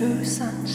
ル散。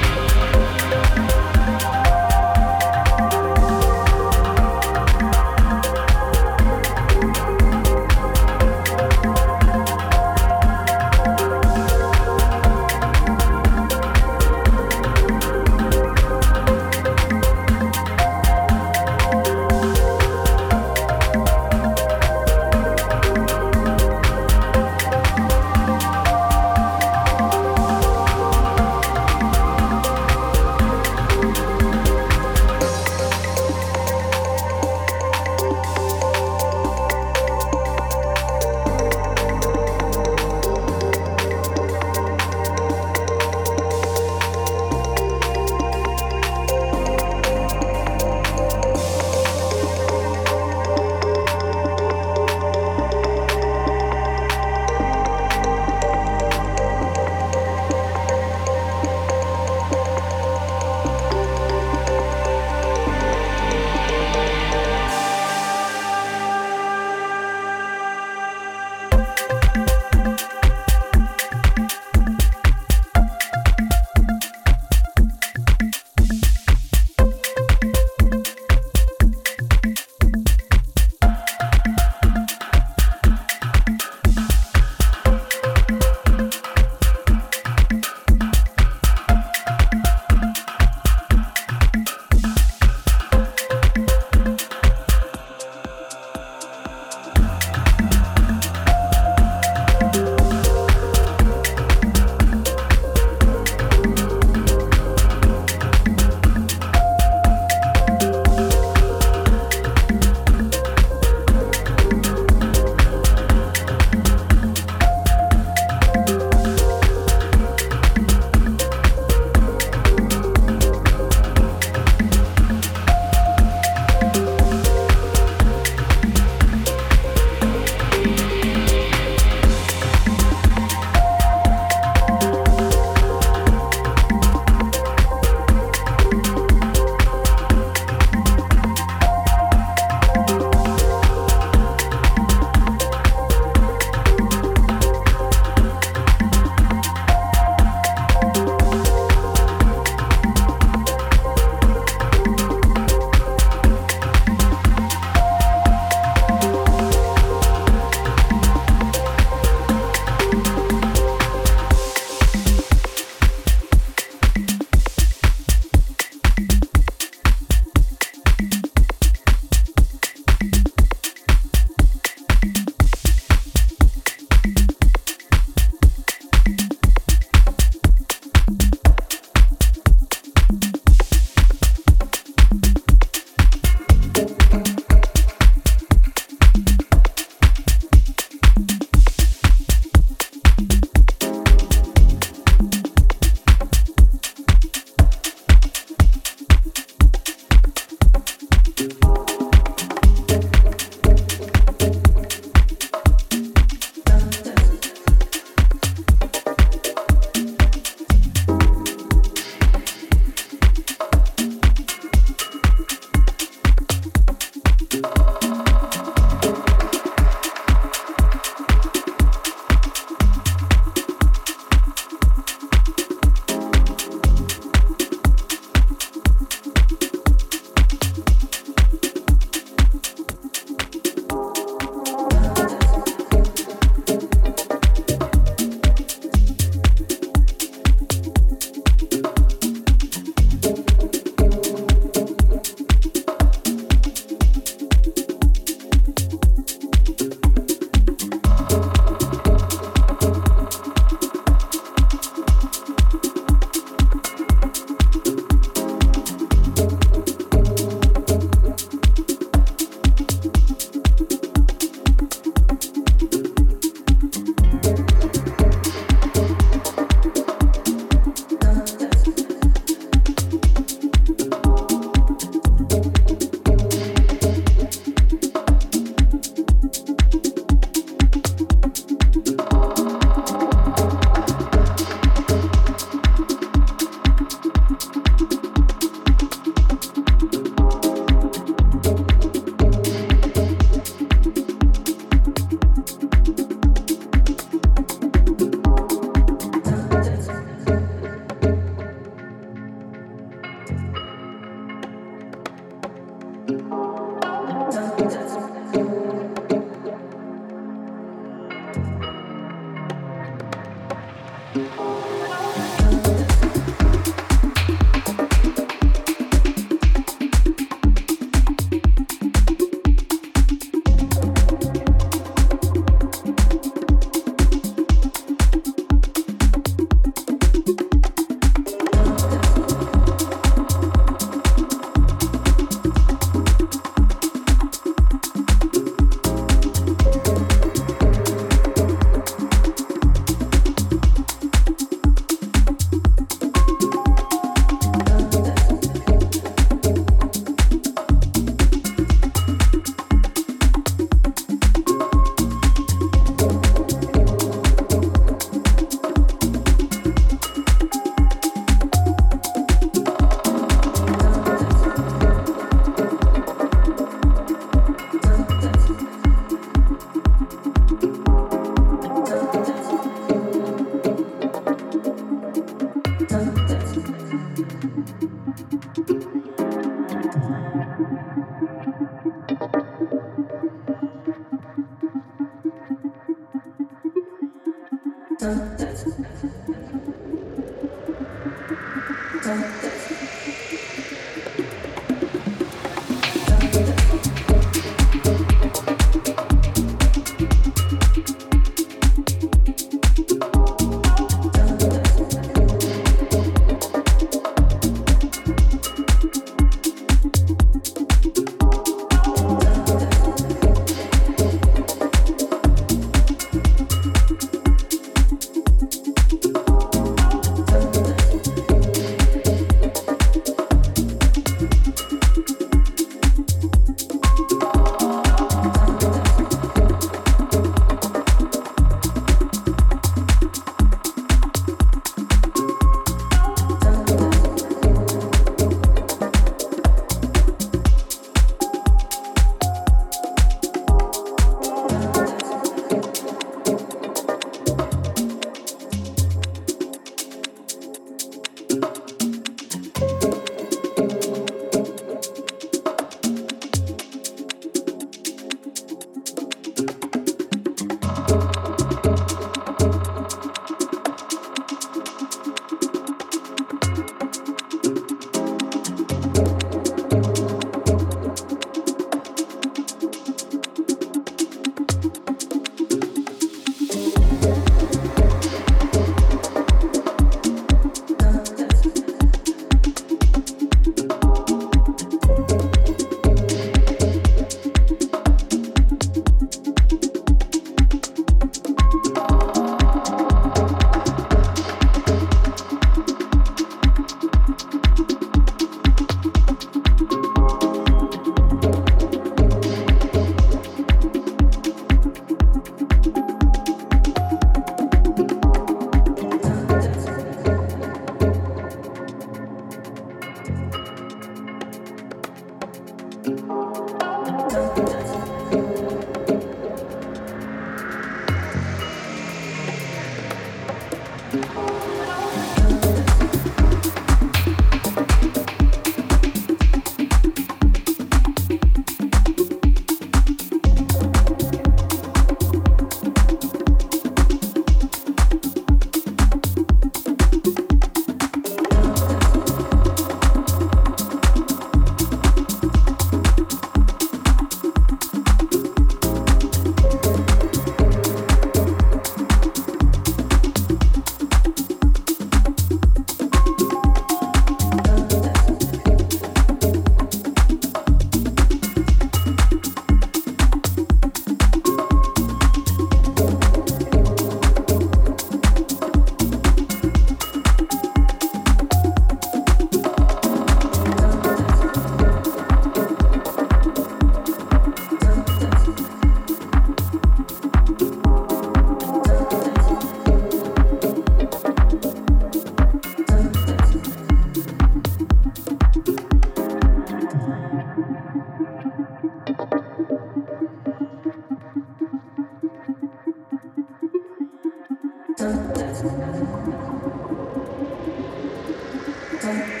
Hamilton.